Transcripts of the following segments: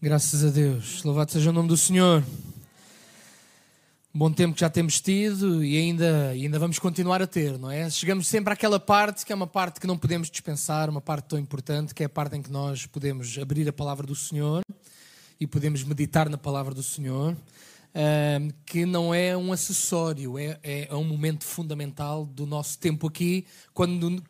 Graças a Deus. Louvado seja o nome do Senhor. Bom tempo que já temos tido e ainda, ainda vamos continuar a ter, não é? Chegamos sempre àquela parte que é uma parte que não podemos dispensar, uma parte tão importante, que é a parte em que nós podemos abrir a palavra do Senhor e podemos meditar na palavra do Senhor, que não é um acessório, é, é, um momento fundamental do nosso tempo aqui, quando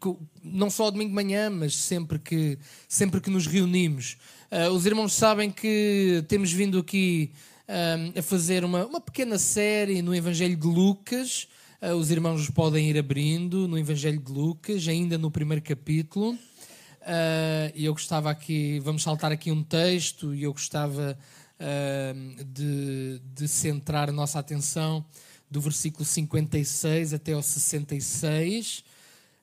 não só ao domingo de manhã, mas sempre que, sempre que nos reunimos. Uh, os irmãos sabem que temos vindo aqui uh, a fazer uma, uma pequena série no Evangelho de Lucas. Uh, os irmãos podem ir abrindo no Evangelho de Lucas, ainda no primeiro capítulo. E eu gostava aqui, vamos saltar aqui um texto, e eu gostava de, de centrar a nossa atenção do versículo 56 até ao 66.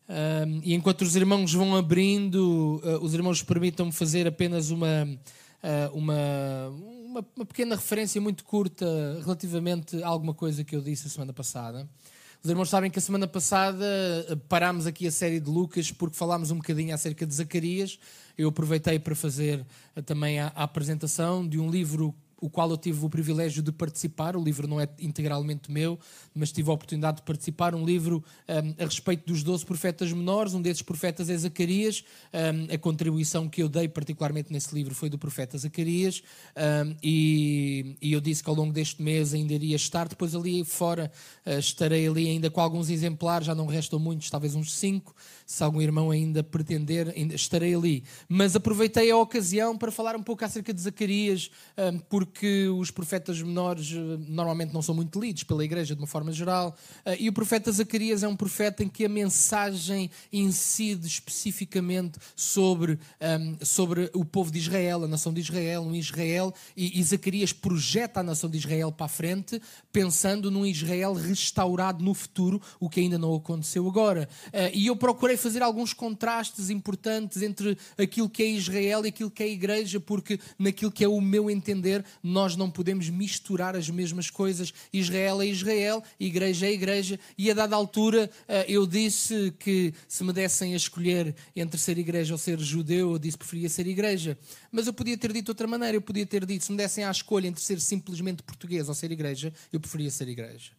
Um, e enquanto os irmãos vão abrindo, uh, os irmãos permitam-me fazer apenas uma, uh, uma, uma, uma, pequena referência muito curta relativamente a alguma coisa que eu disse a semana passada. Os irmãos sabem que a semana passada uh, parámos aqui a série de Lucas porque falámos um bocadinho acerca de Zacarias. Eu aproveitei para fazer também a, a apresentação de um livro o qual eu tive o privilégio de participar. O livro não é integralmente meu, mas tive a oportunidade de participar. Um livro um, a respeito dos 12 profetas menores, um desses profetas é Zacarias. Um, a contribuição que eu dei, particularmente nesse livro, foi do profeta Zacarias. Um, e, e, eu disse que ao longo deste mês ainda iria estar. Depois, ali fora, uh, estarei ali ainda com alguns exemplares, já não restam muitos, talvez uns 5 se algum irmão ainda pretender, ainda estarei ali. Mas aproveitei a ocasião para falar um pouco acerca de Zacarias, hum, porque os profetas menores hum, normalmente não são muito lidos pela igreja de uma forma geral. Hum, e o profeta Zacarias é um profeta em que a mensagem incide especificamente sobre, sobre o povo de Israel, a nação de Israel, um Israel, e, e Zacarias projeta a nação de Israel para a frente, pensando num Israel restaurado no futuro, o que ainda não aconteceu agora. E eu procurei fazer alguns contrastes importantes entre aquilo que é Israel e aquilo que é a igreja, porque naquilo que é o meu entender, nós não podemos misturar as mesmas coisas. Israel é Israel, igreja é igreja, e a dada altura eh, eu disse que se me dessem a escolher entre ser igreja ou ser judeu, eu disse que preferia ser igreja. Mas eu podia ter dito de outra maneira, eu podia ter dito, se me dessem a escolha entre ser simplesmente português ou ser igreja, eu preferia ser igreja.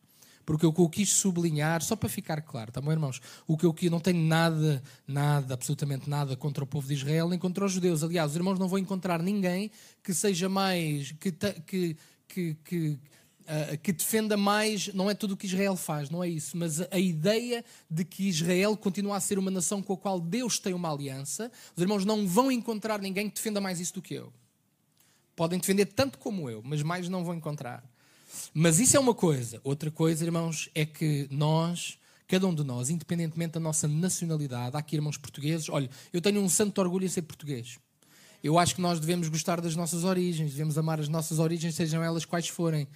Porque o que eu quis sublinhar, só para ficar claro, tá bom, irmãos? O que eu quis, não tenho nada, nada, absolutamente nada contra o povo de Israel nem contra os judeus. Aliás, os irmãos não vão encontrar ninguém que seja mais, que, que, que, que uh, que defenda mais, não é tudo o que Israel faz, não é isso, mas a, a, ideia de que Israel continua a ser uma nação com a qual Deus tem uma aliança, os irmãos não vão encontrar ninguém que defenda mais isso do que eu. Podem defender tanto como eu, mas mais não vão encontrar. Mas isso é uma coisa. Outra coisa, irmãos, é que nós, cada um de nós, independentemente da nossa nacionalidade, há aqui irmãos portugueses, olha, eu tenho um santo orgulho em ser português. Eu acho que nós devemos gostar das nossas origens, devemos amar as nossas origens, sejam elas quais forem.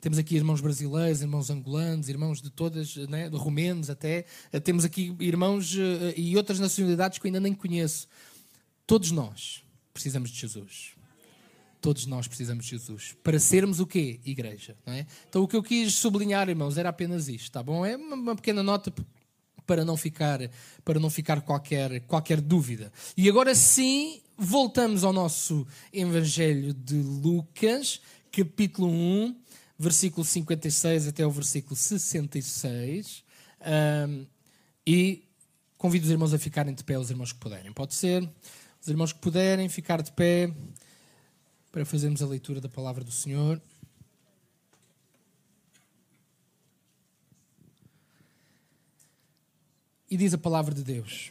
Temos aqui irmãos brasileiros, irmãos angolanos, irmãos de todas, né, de romenos até. Temos aqui irmãos uh, e outras nacionalidades que eu ainda nem conheço. Todos nós precisamos de Jesus. Todos nós precisamos de Jesus. Para sermos o quê? Igreja. Não é? Então o que eu quis sublinhar, irmãos, era apenas isto, tá bom? É uma pequena nota para não ficar, para não ficar qualquer, qualquer dúvida. E agora sim, voltamos ao nosso Evangelho de Lucas, capítulo 1, versículo 56 até o versículo 66. Um, e convido os irmãos a ficarem de pé, os irmãos que puderem. Pode ser? Os irmãos que puderem ficar de pé para fazermos a leitura da palavra do Senhor. E diz a palavra de Deus.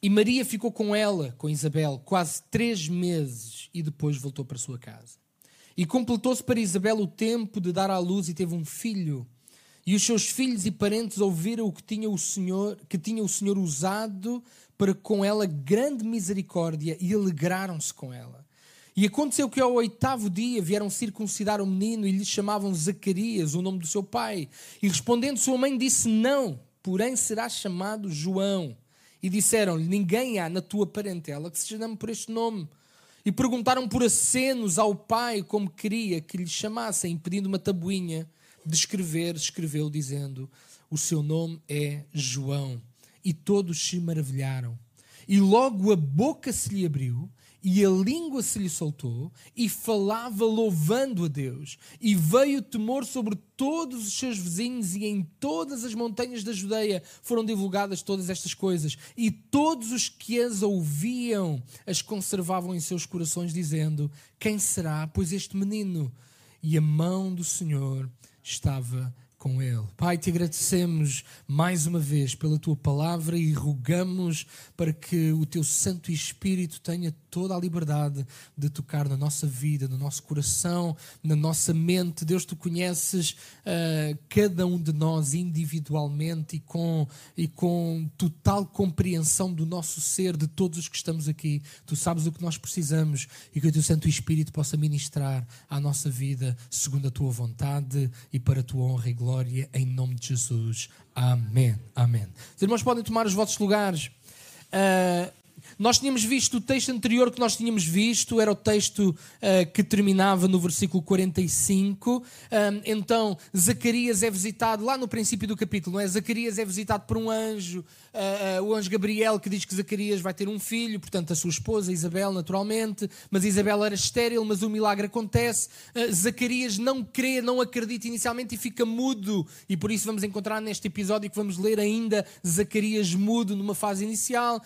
E Maria ficou com ela, com Isabel, quase três meses e depois voltou para sua casa. E completou-se para Isabel o tempo de dar à luz e teve um filho. E os seus filhos e parentes ouviram o que tinha o Senhor, que tinha o Senhor usado para com ela grande misericórdia e alegraram-se com ela. E aconteceu que ao oitavo dia vieram circuncidar o menino e lhe chamavam Zacarias, o nome do seu pai. E respondendo sua mãe disse: Não, porém será chamado João. E disseram-lhe: Ninguém há na tua parentela que se chame por este nome. E perguntaram por acenos ao pai como queria que lhe chamassem, pedindo uma tabuinha de escrever, escreveu dizendo: O seu nome é João. E todos se maravilharam. E logo a boca se lhe abriu e a língua se lhe soltou, e falava louvando a Deus. E veio temor sobre todos os seus vizinhos, e em todas as montanhas da Judeia foram divulgadas todas estas coisas. E todos os que as ouviam as conservavam em seus corações, dizendo: Quem será, pois, este menino? E a mão do Senhor estava com Ele. Pai, te agradecemos mais uma vez pela tua palavra e rogamos para que o teu Santo Espírito tenha toda a liberdade de tocar na nossa vida, no nosso coração, na nossa mente. Deus, tu conheces uh, cada um de nós individualmente e com, e com total compreensão do nosso ser, de todos os que estamos aqui. Tu sabes o que nós precisamos e que o teu Santo Espírito possa ministrar à nossa vida segundo a tua vontade e para a tua honra e glória em nome de Jesus. Amém. Amém. Os irmãos podem tomar os vossos lugares. Uh, nós tínhamos visto o texto anterior que nós tínhamos visto, era o texto uh, que terminava no versículo 45. Um, então, Zacarias é visitado lá no princípio do capítulo, não é? Zacarias é visitado por um anjo uh, uh, o anjo Gabriel que diz que Zacarias vai ter um filho, portanto a sua esposa Isabel, naturalmente, mas Isabel era estéril, mas o milagre acontece. Zacarias não crê, não acredita inicialmente e fica mudo, e por isso vamos encontrar neste episódio que vamos ler ainda Zacarias mudo numa fase inicial.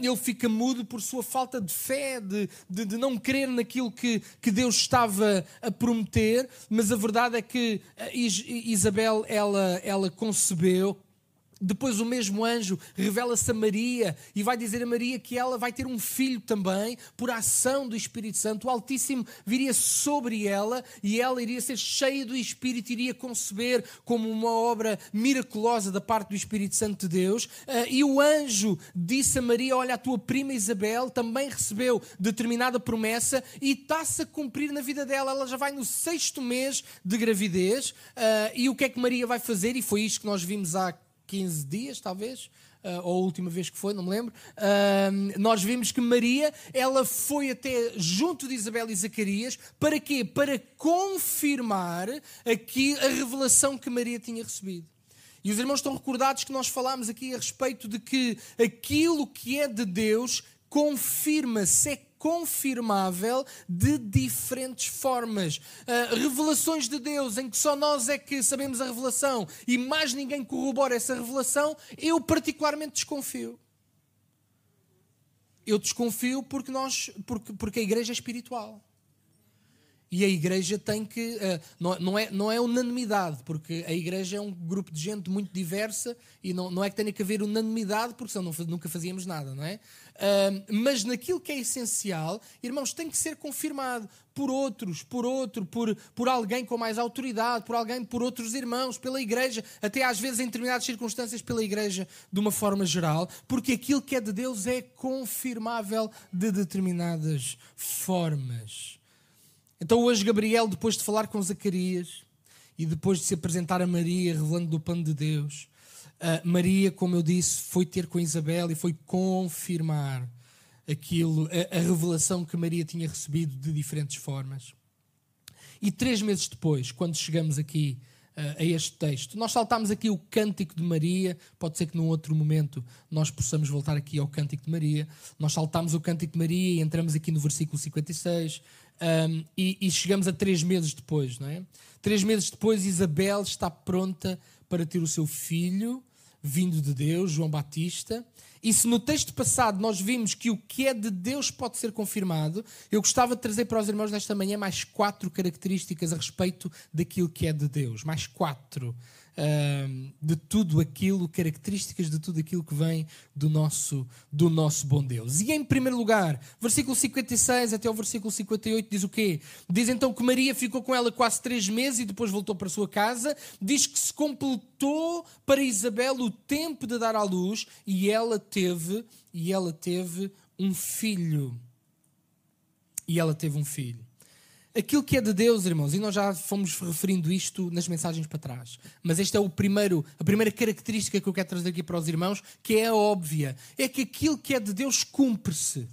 ele fica mudo por sua falta de fé, de, de, de não crer naquilo que, que Deus estava a prometer, mas a verdade é que Isabel ela, ela concebeu depois o mesmo anjo revela-se a Maria e vai dizer a Maria que ela vai ter um filho também por ação do Espírito Santo. O Altíssimo viria sobre ela e ela iria ser cheia do Espírito, iria conceber como uma obra miraculosa da parte do Espírito Santo de Deus. Ah, e o anjo disse a Maria: Olha, a tua prima Isabel também recebeu determinada promessa e está-se a cumprir na vida dela. Ela já vai no sexto mês de gravidez. Ah, e o que é que Maria vai fazer? E foi isto que nós vimos há 15 dias, talvez, uh, ou a última vez que foi, não me lembro, uh, nós vimos que Maria, ela foi até junto de Isabel e Zacarias, para quê? Para confirmar aqui a revelação que Maria tinha recebido. E os irmãos estão recordados que nós falámos aqui a respeito de que aquilo que é de Deus confirma-se, é confirmável de diferentes formas. Uh, revelações de Deus em que só nós é que sabemos a revelação e mais ninguém corrobora essa revelação, eu particularmente desconfio. Eu desconfio porque, nós, porque, porque a igreja é espiritual. E a igreja tem que. Uh, não, não, é, não é unanimidade, porque a igreja é um grupo de gente muito diversa e não, não é que tenha que haver unanimidade, porque senão não, nunca fazíamos nada, não é? Mas naquilo que é essencial, irmãos, tem que ser confirmado por outros, por outro, por, por alguém com mais autoridade, por alguém, por outros irmãos, pela igreja, até às vezes em determinadas circunstâncias pela igreja de uma forma geral, porque aquilo que é de Deus é confirmável de determinadas formas. Então hoje Gabriel, depois de falar com Zacarias e depois de se apresentar a Maria, revelando do plano de Deus, Maria, como eu disse, foi ter com Isabel e foi confirmar aquilo, a, a revelação que Maria tinha recebido de diferentes formas. E três meses depois, quando chegamos aqui uh, a este texto, nós saltamos aqui o Cântico de Maria. Pode ser que num outro momento nós possamos voltar aqui ao Cântico de Maria. Nós saltamos o Cântico de Maria e entramos aqui no versículo 56. Um, e, e, chegamos a três meses depois, não é? Três meses depois, Isabel está pronta para ter o seu filho, vindo de Deus, João Batista. E se no texto passado nós vimos que o que é de Deus pode ser confirmado, eu gostava de trazer para os irmãos nesta manhã mais quatro características a respeito daquilo que é de Deus. Mais quatro de tudo aquilo, características de tudo aquilo que vem do nosso, do nosso bom Deus. E em primeiro lugar, versículo 56 até o versículo 58 diz o quê? Diz então que Maria ficou com ela quase três meses e depois voltou para a sua casa. Diz que se completou para Isabel o tempo de dar à luz e ela teve, e ela teve um filho. E ela teve um filho aquilo que é de Deus, irmãos, e nós já fomos referindo isto nas mensagens para trás, mas esta é o primeiro, a primeira característica que eu quero trazer aqui para os irmãos, que é a óbvia, é que aquilo que é de Deus cumpre-se.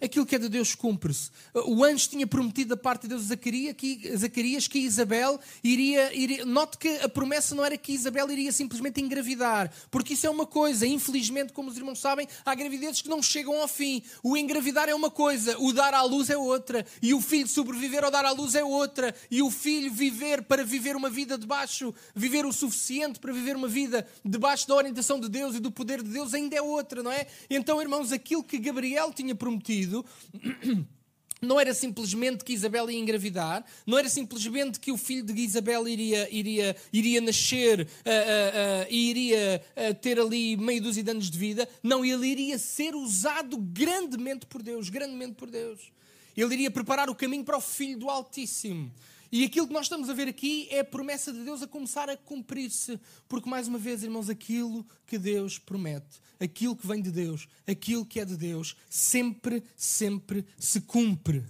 Aquilo que é de Deus cumpre-se. O anjo tinha prometido da parte de Deus a Zacarias que, Isabel iria, iria. Note que a promessa não era que Isabel iria simplesmente engravidar, porque isso é uma coisa. Infelizmente, como os irmãos sabem, há gravidezes que não chegam ao fim. O engravidar é uma coisa, o dar à luz é outra, e o filho sobreviver ao dar à luz é outra, e o filho viver para viver uma vida debaixo, viver o suficiente para viver uma vida debaixo da orientação de Deus e do poder de Deus ainda é outra, não é? Então, irmãos, aquilo que Gabriel tinha prometido não era simplesmente que Isabel ia engravidar, não era simplesmente que o filho de Isabel iria, iria, iria nascer uh, uh, uh, e iria ter ali meio dúzia de anos de vida. Não, ele iria ser usado grandemente por Deus, grandemente por Deus. Ele iria preparar o caminho para o Filho do Altíssimo. E aquilo que nós estamos a ver aqui é a promessa de Deus a começar a cumprir-se. Porque, mais uma vez, irmãos, aquilo que Deus promete, aquilo que vem de Deus, aquilo que é de Deus, sempre, sempre se cumpre.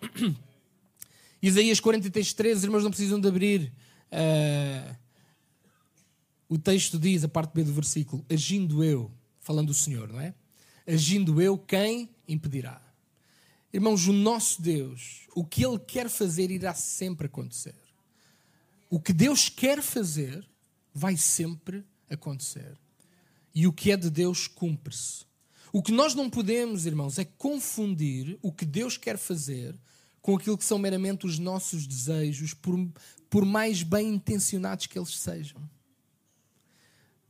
Isaías 43, 13, irmãos, não precisam de abrir. Uh, o texto diz, a parte B do versículo, agindo eu, falando o Senhor, não é? Agindo eu, quem impedirá? Irmãos, o nosso Deus, o que Ele quer fazer irá sempre acontecer. O que Deus quer fazer vai sempre acontecer. E o que é de Deus cumpre-se. O que nós não podemos, irmãos, é confundir o que Deus quer fazer com aquilo que são meramente os nossos desejos, por, por mais bem intencionados que eles sejam.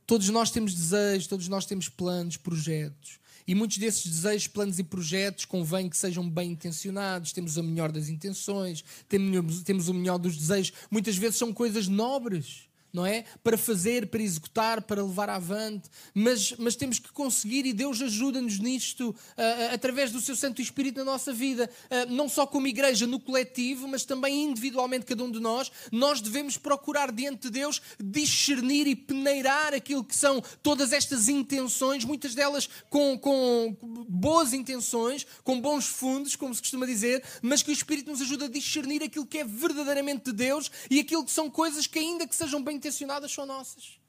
Todos nós temos desejos, todos nós temos planos, projetos. E muitos desses desejos, planos e projetos convém que sejam bem intencionados, temos a melhor das intenções, temos, temos o melhor dos desejos. Muitas vezes são coisas nobres não é? Para fazer, para executar, para levar avante, mas, mas temos que conseguir e Deus ajuda-nos nisto uh, através do seu Santo Espírito na nossa vida, uh, não só como igreja no coletivo, mas também individualmente cada um de nós. Nós devemos procurar diante de Deus discernir e peneirar aquilo que são todas estas intenções, muitas delas com, com boas intenções, com bons fundos, como se costuma dizer, mas que o Espírito nos ajuda a discernir aquilo que é verdadeiramente de Deus e aquilo que são coisas que, ainda que sejam bem intencionadas são nossas.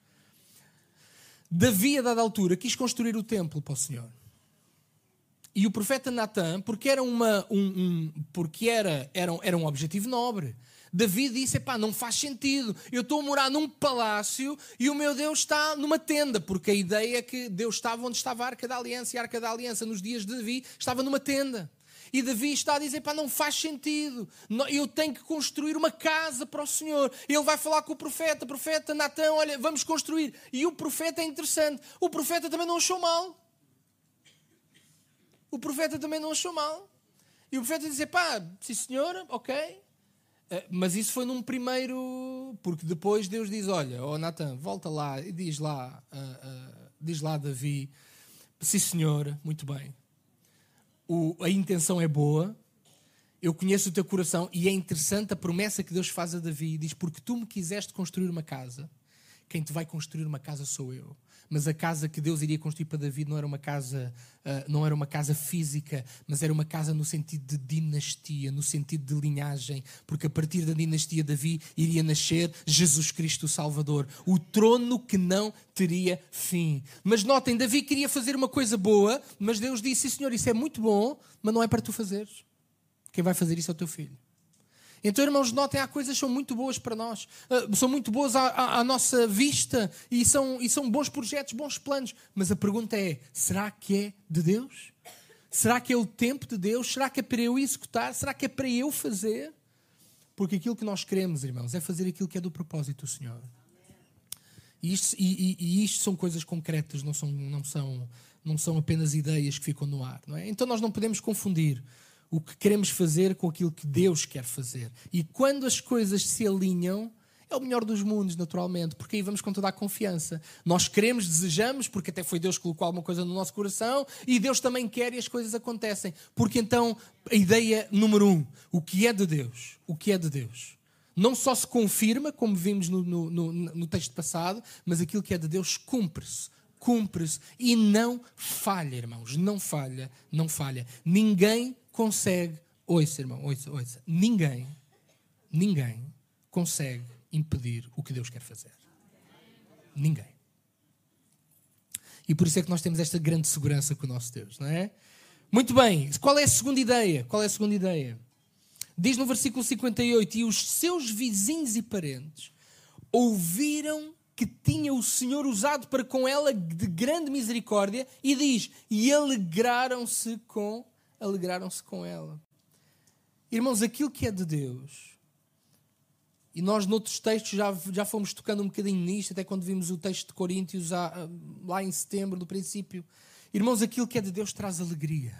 Davi, a dada altura, quis construir o templo para o Senhor. E o profeta Natan, porque era, uma, um, um, porque era, era, era um objetivo nobre, Davi disse: Epá, não faz sentido. Eu estou a morar num palácio e o meu Deus está numa tenda, porque a ideia é que Deus estava onde estava a Arca da Aliança, e a Arca da Aliança, nos dias de Davi, estava numa tenda. E Davi está a dizer: pá, não faz sentido. Eu tenho que construir uma casa para o Senhor. Ele vai falar com o profeta: profeta Natan, olha, vamos construir. E o profeta é interessante. O profeta também não achou mal. O profeta também não achou mal. E o profeta diz: pá, sim senhor, ok. Eh, mas isso foi num primeiro. Porque depois Deus diz: Olha, oh Natan, volta lá e diz lá, uh, uh, diz lá Davi: Sim, senhor, muito bem o, a intenção é boa, eu conheço o teu coração e é interessante a promessa que Deus faz a Davi. Diz: Porque tu me quiseste construir uma casa, quem te vai construir uma casa sou eu. Mas a casa que Deus iria construir para Davi não era uma casa, uh, não era uma casa física, mas era uma casa no sentido de dinastia, no sentido de linhagem, porque a partir da dinastia Davi iria nascer Jesus Cristo Salvador, o trono que não teria fim. Mas notem, Davi queria fazer uma coisa boa, mas Deus disse: Senhor, isso é muito bom, mas não é para tu fazeres. Quem vai fazer isso é o teu filho. Então, irmãos, notem, há coisas que são muito boas para nós, uh, são muito boas à, à, à, nossa vista e são, e são bons projetos, bons planos. Mas a pergunta é: será que é de Deus? Será que é o tempo de Deus? Será que é para eu executar? Será que é para eu fazer? Porque aquilo que nós queremos, irmãos, é fazer aquilo que é do propósito do Senhor. E isto, e, e isto são coisas concretas, não são, não, são, não são apenas ideias que ficam no ar. Não é? Então nós não podemos confundir o que queremos fazer com aquilo que Deus quer fazer. E quando as coisas se alinham, é o melhor dos mundos, naturalmente, porque aí vamos com toda a confiança. Nós queremos, desejamos, porque até foi Deus que colocou alguma coisa no nosso coração, e Deus também quer e as coisas acontecem. Porque então, a ideia número um, o que é de Deus? O que é de Deus? Não só se confirma, como vimos no, no, no, no texto passado, mas aquilo que é de Deus cumpre-se cumpre-se e não falha, irmãos, não falha, não falha. Ninguém consegue, ouça, irmão, ouça, ouça, ninguém, ninguém consegue impedir o que Deus quer fazer. Ninguém. E por isso é que nós temos esta grande segurança com o nosso Deus, não é? Muito bem, qual é a segunda ideia? Qual é a segunda ideia? Diz no versículo 58: E os seus vizinhos e parentes ouviram que tinha o Senhor usado para com ela de grande misericórdia, e diz: E alegraram-se com, alegraram-se com ela. Irmãos, aquilo que é de Deus e nós, noutros textos, já, já fomos tocando um bocadinho nisto, até quando vimos o texto de Coríntios lá em setembro, do princípio. Irmãos, aquilo que é de Deus traz alegria.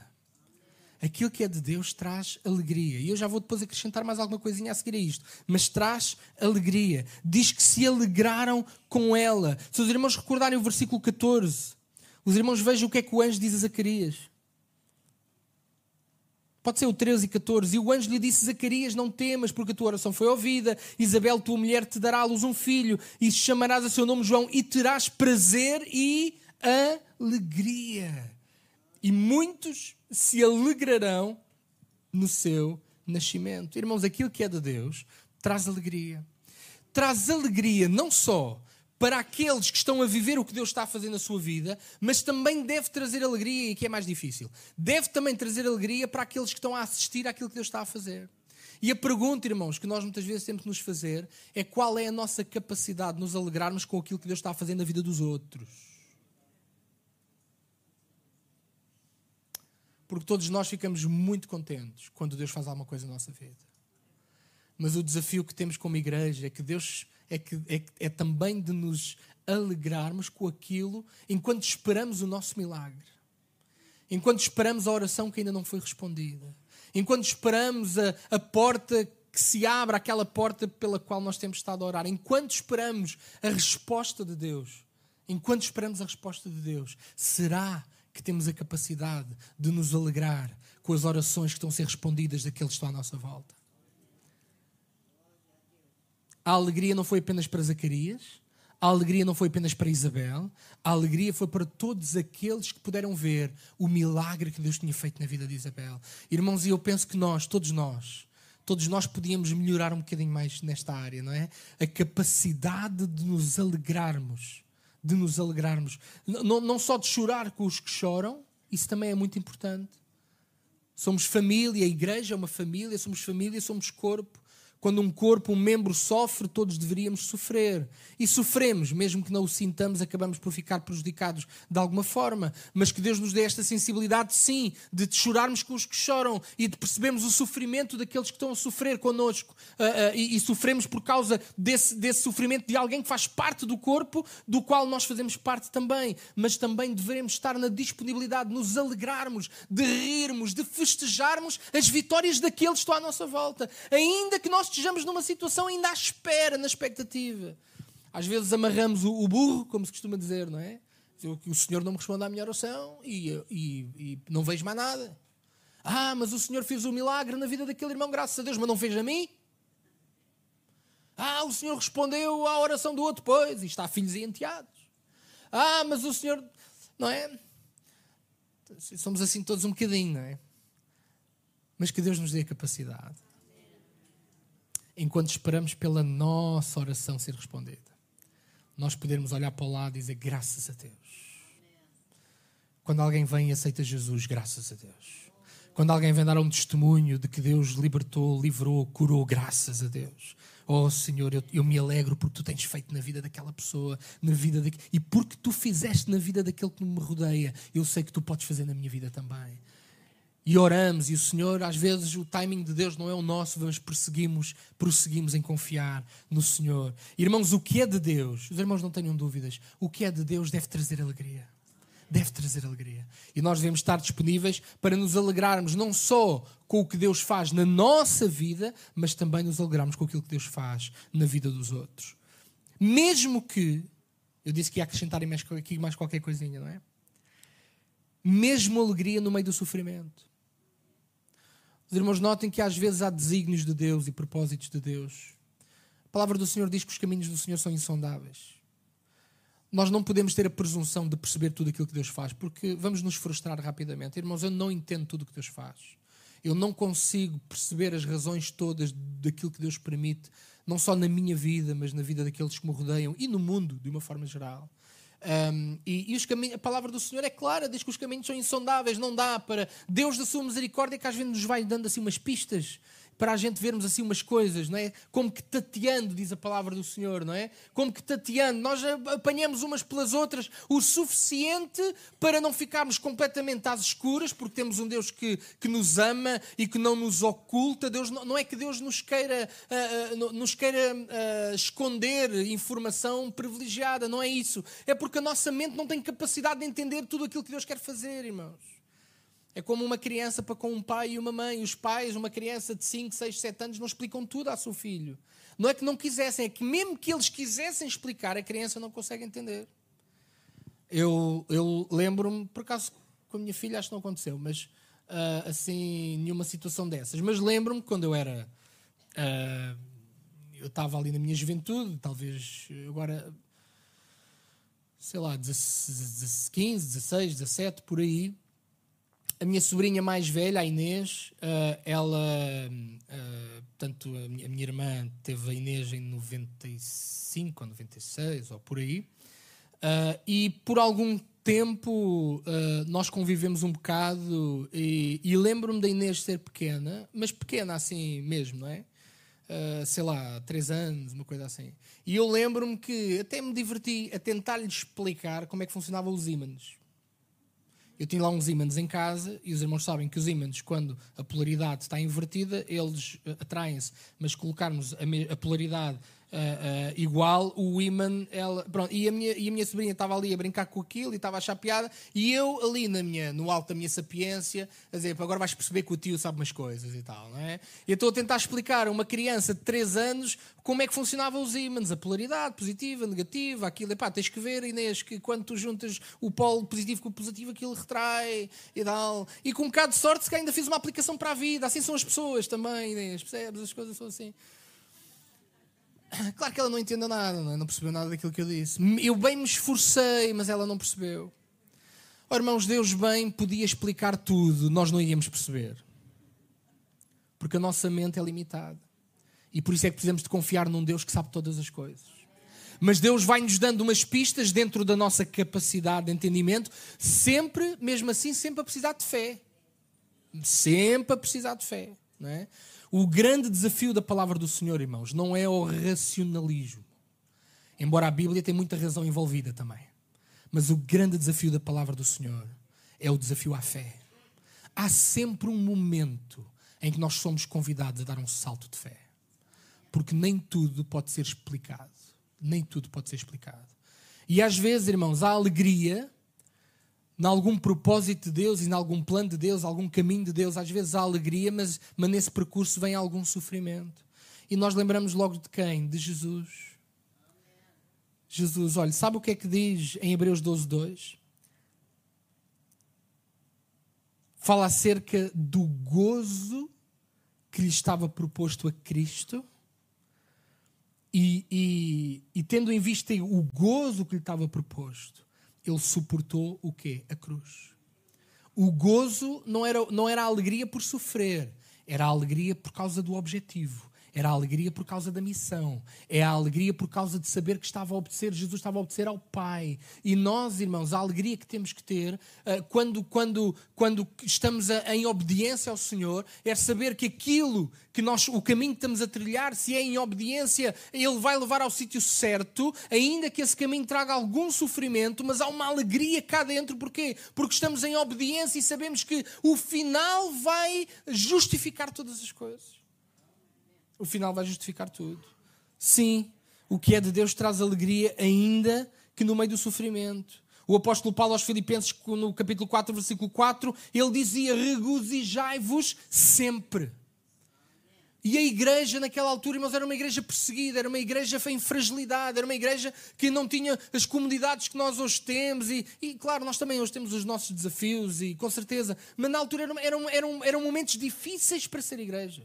Aquilo que é de Deus traz alegria. E eu já vou depois acrescentar mais alguma coisinha a seguir a isto. Mas traz alegria. Diz que se alegraram com ela. Se os irmãos recordarem o versículo 14, os irmãos vejam o que é que o anjo diz a Zacarias. Pode ser o 13 e 14. E o anjo lhe disse: Zacarias, não temas, porque a tua oração foi ouvida. Isabel, tua mulher, te dará à luz um filho, e chamarás a seu nome João, e terás prazer e alegria. E muitos se alegrarão no seu nascimento. Irmãos, aquilo que é de Deus traz alegria. Traz alegria não só para aqueles que estão a viver o que Deus está a fazer na sua vida, mas também deve trazer alegria, e que é mais difícil, deve também trazer alegria para aqueles que estão a assistir àquilo que Deus está a fazer. E a pergunta, irmãos, que nós muitas vezes temos que nos fazer é qual é a nossa capacidade de nos alegrarmos com aquilo que Deus está a fazer na vida dos outros. Porque todos nós ficamos muito contentes quando Deus faz alguma coisa na nossa vida. Mas o desafio que temos como igreja é que Deus é, que, é, é também de nos alegrarmos com aquilo enquanto esperamos o nosso milagre. Enquanto esperamos a oração que ainda não foi respondida. Enquanto esperamos a, a porta que se abra, aquela porta pela qual nós temos estado a orar. Enquanto esperamos a resposta de Deus. Enquanto esperamos a resposta de Deus, será que temos a capacidade de nos alegrar com as orações que estão a ser respondidas daqueles que estão à nossa volta? A alegria não foi apenas para Zacarias, a alegria não foi apenas para Isabel, a alegria foi para todos aqueles que puderam ver o milagre que Deus tinha feito na vida de Isabel. Irmãos, e eu penso que nós, todos nós, todos nós podíamos melhorar um bocadinho mais nesta área, não é? A capacidade de nos alegrarmos, de nos alegrarmos, não, só de chorar com os que choram, isso também é muito importante. Somos família, a igreja é uma família, somos família, somos corpo. Quando um corpo, um membro sofre, todos deveríamos sofrer. E sofremos, mesmo que não o sintamos, acabamos por ficar prejudicados de alguma forma. Mas que Deus nos dê esta sensibilidade, sim, de chorarmos com os que choram e de percebermos o sofrimento daqueles que estão a sofrer connosco. Uh, uh, e, e, sofremos por causa desse, desse sofrimento de alguém que faz parte do corpo, do qual nós fazemos parte também. Mas também devemos estar na disponibilidade de nos alegrarmos, de rirmos, de festejarmos as vitórias daqueles que estão à nossa volta. Ainda que nós estejamos numa situação ainda à espera, na expectativa. Às vezes amarramos o, burro, como se costuma dizer, não é? O Senhor não me responde à minha oração e, e, e não vejo mais nada. Ah, mas o Senhor fez um milagre na vida daquele irmão, graças a Deus, mas não fez a mim? Ah, o Senhor respondeu à oração do outro, pois, e está filhos e enteados. Ah, mas o Senhor, não é? Somos assim todos um bocadinho, não é? Mas que Deus nos dê a capacidade enquanto esperamos pela nossa oração ser respondida. Nós podermos olhar para o lado e dizer graças a Deus. Quando alguém vem e aceita Jesus, graças a Deus. Quando alguém vem dar um testemunho de que Deus libertou, livrou, curou, graças a Deus. Oh Senhor, eu, eu me alegro porque tu tens feito na vida daquela pessoa, na vida de, e porque tu fizeste na vida daquele que me rodeia, eu sei que tu podes fazer na minha vida também e oramos, e o Senhor, às vezes o timing de Deus não é o nosso, mas prosseguimos, prosseguimos em confiar no Senhor. Irmãos, o que é de Deus, os irmãos não tenham dúvidas, o que é de Deus deve trazer alegria. Deve trazer alegria. E nós devemos estar disponíveis para nos alegrarmos não só com o que Deus faz na nossa vida, mas também nos alegrarmos com aquilo que Deus faz na vida dos outros. Mesmo que, eu disse que ia acrescentar aqui mais qualquer coisinha, não é? Mesmo alegria no meio do sofrimento os irmãos notem que às vezes há desígnios de Deus e propósitos de Deus. A palavra do Senhor diz que os caminhos do Senhor são insondáveis. Nós não podemos ter a presunção de perceber tudo aquilo que Deus faz, porque vamos nos frustrar rapidamente. Irmãos, eu não entendo tudo o que Deus faz. Eu não consigo perceber as razões todas daquilo que Deus permite, não só na minha vida, mas na vida daqueles que me rodeiam e no mundo, de uma forma geral. Um, e, e os caminhos, a palavra do Senhor é clara, diz que os caminhos são insondáveis, não dá para. Deus, da sua misericórdia, que às vezes nos vai dando assim umas pistas para a gente vermos assim umas coisas, não é? Como que tateando, diz a palavra do Senhor, não é? Como que tateando, nós apanhamos umas pelas outras o suficiente para não ficarmos completamente às escuras, porque temos um Deus que, que nos ama e que não nos oculta. Deus, não é que Deus nos queira, uh, uh, nos queira uh, esconder informação privilegiada, não é isso. É porque a nossa mente não tem capacidade de entender tudo aquilo que Deus quer fazer, irmãos. É como uma criança para com um pai e uma mãe. Os pais, uma criança de 5, 6, 7 anos, não explicam tudo ao seu filho. Não é que não quisessem, é que mesmo que eles quisessem explicar, a criança não consegue entender. Eu, eu lembro-me, por acaso com a minha filha acho que não aconteceu, mas uh, assim, nenhuma situação dessas. Mas lembro-me quando eu era. Uh, eu estava ali na minha juventude, talvez agora. sei lá, 15, 16, 17, por aí a minha sobrinha mais velha, a Inês, uh, ela, uh, portanto, a minha, irmã teve a Inês em 95 ou 96 ou por aí, uh, e por algum tempo nós convivemos um bocado e, e lembro-me da Inês ser pequena, mas pequena assim mesmo, não é? sei lá, três anos, uma coisa assim. E eu lembro-me que até me diverti a tentar-lhe explicar como é que funcionavam os ímãs eu tinha lá uns ímãs em casa e os irmãos sabem que os ímãs, quando a polaridade está invertida, eles eh, atraem-se. Mas colocarmos a, a polaridade uh, igual, o imã, ela, pronto, e a, minha, e a minha sobrinha estava ali a brincar com aquilo e estava a achar piada, e eu ali na minha, no alto da minha sapiência, a dizer, agora vais perceber que o tio sabe umas coisas e tal, não é? E estou a tentar explicar a uma criança de 3 anos como é que funcionavam os ímãs, a polaridade, positiva, negativa, aquilo, e pá, tens que ver, Inês, que quando tu juntas o polo positivo com o positivo, aquilo retrai e tal. E com um bocado de sorte, se ainda fiz uma aplicação para a vida, assim são as pessoas também, Inês, percebes? As coisas são assim. Claro que ela não entendeu nada, não, é? não percebeu nada daquilo que eu disse. Eu bem me esforcei, mas ela não percebeu. Oh, irmãos, Deus bem podia explicar tudo, nós não íamos perceber. Porque a nossa mente é limitada. E por isso é que precisamos de confiar num Deus que sabe todas as coisas. Mas Deus vai nos dando umas pistas dentro da nossa capacidade de entendimento, sempre, mesmo assim, sempre a precisar de fé. Sempre a precisar de fé. Não é? O grande desafio da palavra do Senhor, irmãos, não é o racionalismo. Embora a Bíblia tenha muita razão envolvida também. Mas o grande desafio da palavra do Senhor é o desafio à fé. Há sempre um momento em que nós somos convidados a dar um salto de fé. Porque nem tudo pode ser explicado. Nem tudo pode ser explicado. E às vezes, irmãos, há alegria em algum propósito de Deus e em algum plano de Deus, algum caminho de Deus, às vezes há alegria, mas, mas nesse percurso vem algum sofrimento. E nós lembramos logo de quem? De Jesus. Jesus, olha, sabe o que é que diz em Hebreus 12, 2? Fala acerca do gozo que lhe estava proposto a Cristo. E, e, e tendo em vista o gozo que lhe estava proposto, ele suportou o quê? A cruz. O gozo não era, não era a alegria por sofrer, era a alegria por causa do objetivo. Era a alegria por causa da missão. É a alegria por causa de saber que estava a obedecer, Jesus estava a obedecer ao Pai. E nós, irmãos, a alegria que temos que ter uh, quando, quando, quando estamos em obediência ao Senhor é saber que aquilo que nós, o caminho que estamos a trilhar, se é em obediência, Ele vai levar ao sítio certo, ainda que esse caminho traga algum sofrimento, mas há uma alegria cá dentro. Porquê? Porque estamos em obediência e sabemos que o final vai justificar todas as coisas o final vai justificar tudo. Sim, o que é de Deus traz alegria, ainda que no meio do sofrimento. O apóstolo Paulo aos Filipenses, no capítulo 4, versículo 4, ele dizia: Regozijai-vos sempre. E a igreja, naquela altura, irmãos, era uma igreja perseguida, era uma igreja em fragilidade, era uma igreja que não tinha as comunidades que nós hoje temos. E, e claro, nós também hoje temos os nossos desafios, e com certeza, mas na altura eram, eram, eram, eram momentos difíceis para ser igreja.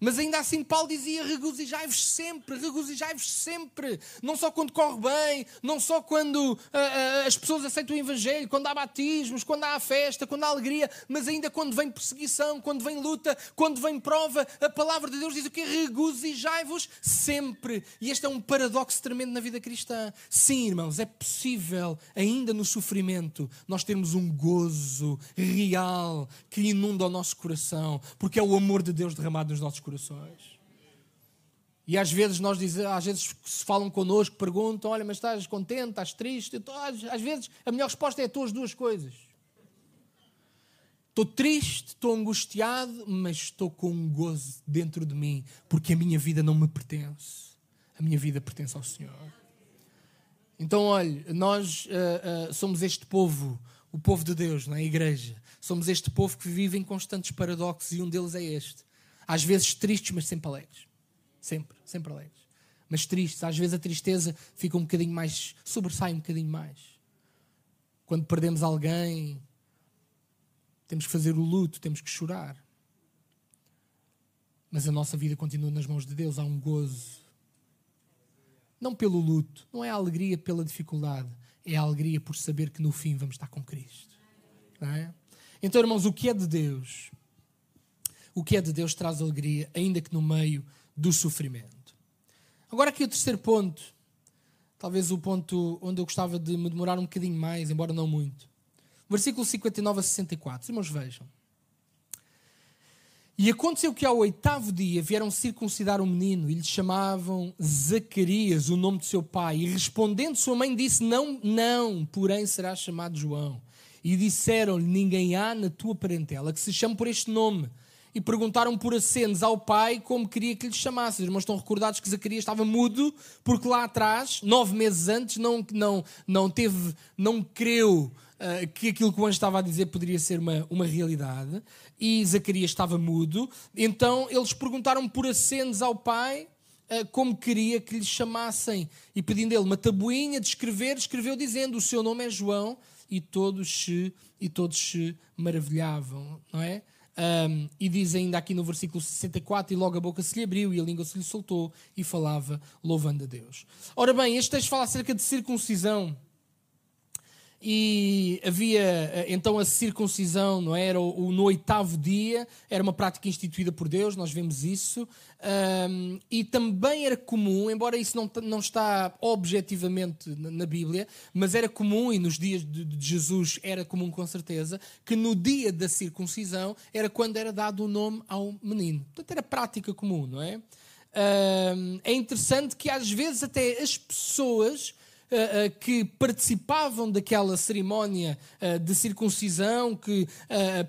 Mas ainda assim Paulo dizia: regozijai-vos sempre, regozijai-vos sempre. Não só quando corre bem, não só quando uh, uh, as pessoas aceitam o Evangelho, quando há batismos, quando há festa, quando há alegria, mas ainda quando vem perseguição, quando vem luta, quando vem prova, a palavra de Deus diz o que? Regozijai-vos sempre. E este é um paradoxo tremendo na vida cristã. Sim, irmãos, é possível, ainda no sofrimento, nós termos um gozo real que inunda o nosso coração, porque é o amor de Deus derramado nos nossos corações corações. E às vezes nós dizemos, às vezes se falam connosco, perguntam: olha, mas estás contente, estás triste? Às vezes a melhor resposta é: estou as duas coisas. Estou triste, estou angustiado, mas estou com um gozo dentro de mim, porque a minha vida não me pertence. A minha vida pertence ao Senhor. Então, olha, nós uh, uh, somos este povo, o povo de Deus, na é? igreja. Somos este povo que vive em constantes paradoxos e um deles é este às vezes tristes, mas sempre alegres. Sempre, sempre alegres. Mas tristes, às vezes a tristeza fica um bocadinho mais, sobressai um bocadinho mais. Quando perdemos alguém, temos que fazer o luto, temos que chorar. Mas a nossa vida continua nas mãos de Deus, há um gozo. Não pelo luto, não é a alegria pela dificuldade, é a alegria por saber que no fim vamos estar com Cristo. É? Então, irmãos, o que é de Deus o que é de Deus traz alegria, ainda que no meio do sofrimento. Agora, aqui o terceiro ponto, talvez o ponto onde eu gostava de me demorar um bocadinho mais, embora não muito. Versículo 59 a 64. Irmãos, vejam. E aconteceu que ao oitavo dia vieram circuncidar um menino e lhe chamavam Zacarias, o nome de seu pai. E respondendo sua mãe disse: Não, não, porém será chamado João. E disseram-lhe: Ninguém há na tua parentela que se chame por este nome e perguntaram por acenos ao pai como queria que lhe chamasse. Os irmãos estão recordados que Zacarias estava mudo, porque lá atrás, nove meses antes, não, não, não teve, não creu uh, que aquilo que o anjo estava a dizer poderia ser uma, uma realidade, e Zacarias estava mudo. Então eles perguntaram por acenos ao pai uh, como queria que lhe chamassem, e pedindo ele uma tabuinha de escrever, escreveu dizendo: O seu nome é João, e todos se, e todos se maravilhavam, não é? Um, e diz ainda aqui no versículo 64: E logo a boca se lhe abriu e a língua se lhe soltou e falava, louvando a Deus. Ora bem, este texto fala acerca de circuncisão. E havia eh, então a circuncisão, não é? era? O, no oitavo dia, era uma prática instituída por Deus, nós vemos isso. Um, e também era comum, embora isso não, não está objetivamente na, na Bíblia, mas era comum, e nos dias de, de, Jesus era comum com certeza, que no dia da circuncisão era quando era dado o nome ao menino. Portanto, era prática comum, não é? Um, é interessante que às vezes até as pessoas que participavam daquela cerimónia uh, de circuncisão, que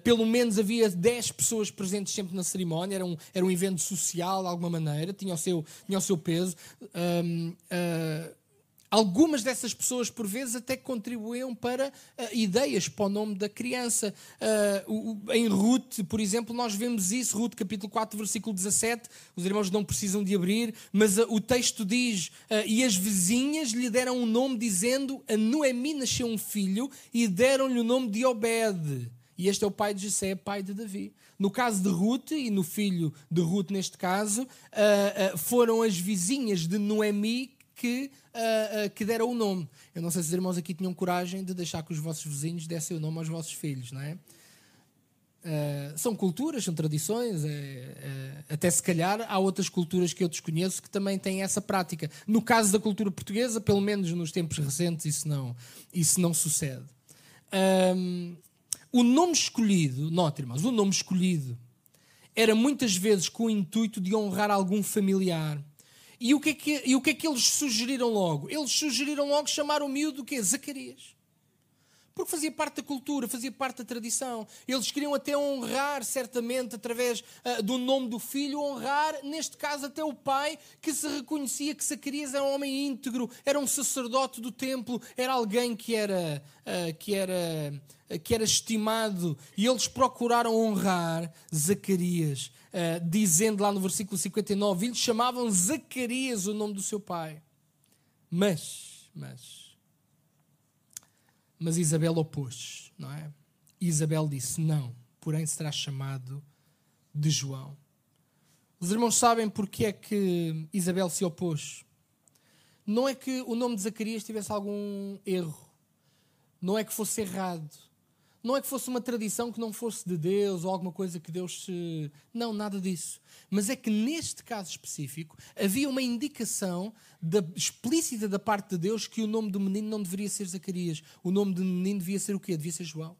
pelo menos havia 10 pessoas presentes sempre na cerimónia, era um, era um evento social de alguma maneira, tinha o seu, tinha o seu peso. Um, Algumas dessas pessoas, por vezes, até contribuíam para uh, ideias para o nome da criança. Uh, o, em Ruth, por exemplo, nós vemos isso, Ruth capítulo 4, versículo 17. Os irmãos não precisam de abrir, mas uh, o texto diz: E as vizinhas lhe deram um nome, dizendo: A Noemi nasceu um filho, e deram-lhe o nome de Obed. E este é o pai de José, pai de Davi. No caso de Ruth, e no filho de Ruth neste caso, foram as vizinhas de Noemi que, uh, uh, que deram o nome. Eu não sei se os irmãos aqui tinham coragem de deixar que os vossos vizinhos dessem o nome aos vossos filhos, não é? Uh, são culturas, são tradições, é, é, até se calhar há outras culturas que eu desconheço que também têm essa prática. No caso da cultura portuguesa, pelo menos nos tempos recentes, isso não, isso não sucede. Um, o nome escolhido, note irmãos, o nome escolhido era muitas vezes com o intuito de honrar algum familiar e o que é que, e o que, é que eles sugeriram logo? Eles sugeriram logo chamar o miúdo o quê? Zacarias. Porque fazia parte da cultura, fazia parte da tradição. Eles queriam até honrar, certamente, através uh, do nome do filho, honrar, neste caso, até o pai, que se reconhecia que Zacarias era um homem íntegro, era um sacerdote do templo, era alguém que era, uh, que era, uh, que era estimado. E eles procuraram honrar Zacarias, dizendo lá no versículo 59, eles chamavam Zacarias o nome do seu pai. Mas, mas mas Isabel opôs, não é? Isabel disse: Não, porém será chamado de João. Os irmãos sabem porque é que Isabel se opôs. Não é que o nome de Zacarias tivesse algum erro. Não é que fosse errado. Não é que fosse uma tradição que não fosse de Deus ou alguma coisa que Deus se. Não, nada disso. Mas é que neste caso específico havia uma indicação da, explícita da parte de Deus que o nome do menino não deveria ser Zacarias. O nome do menino devia ser o quê? Devia ser João.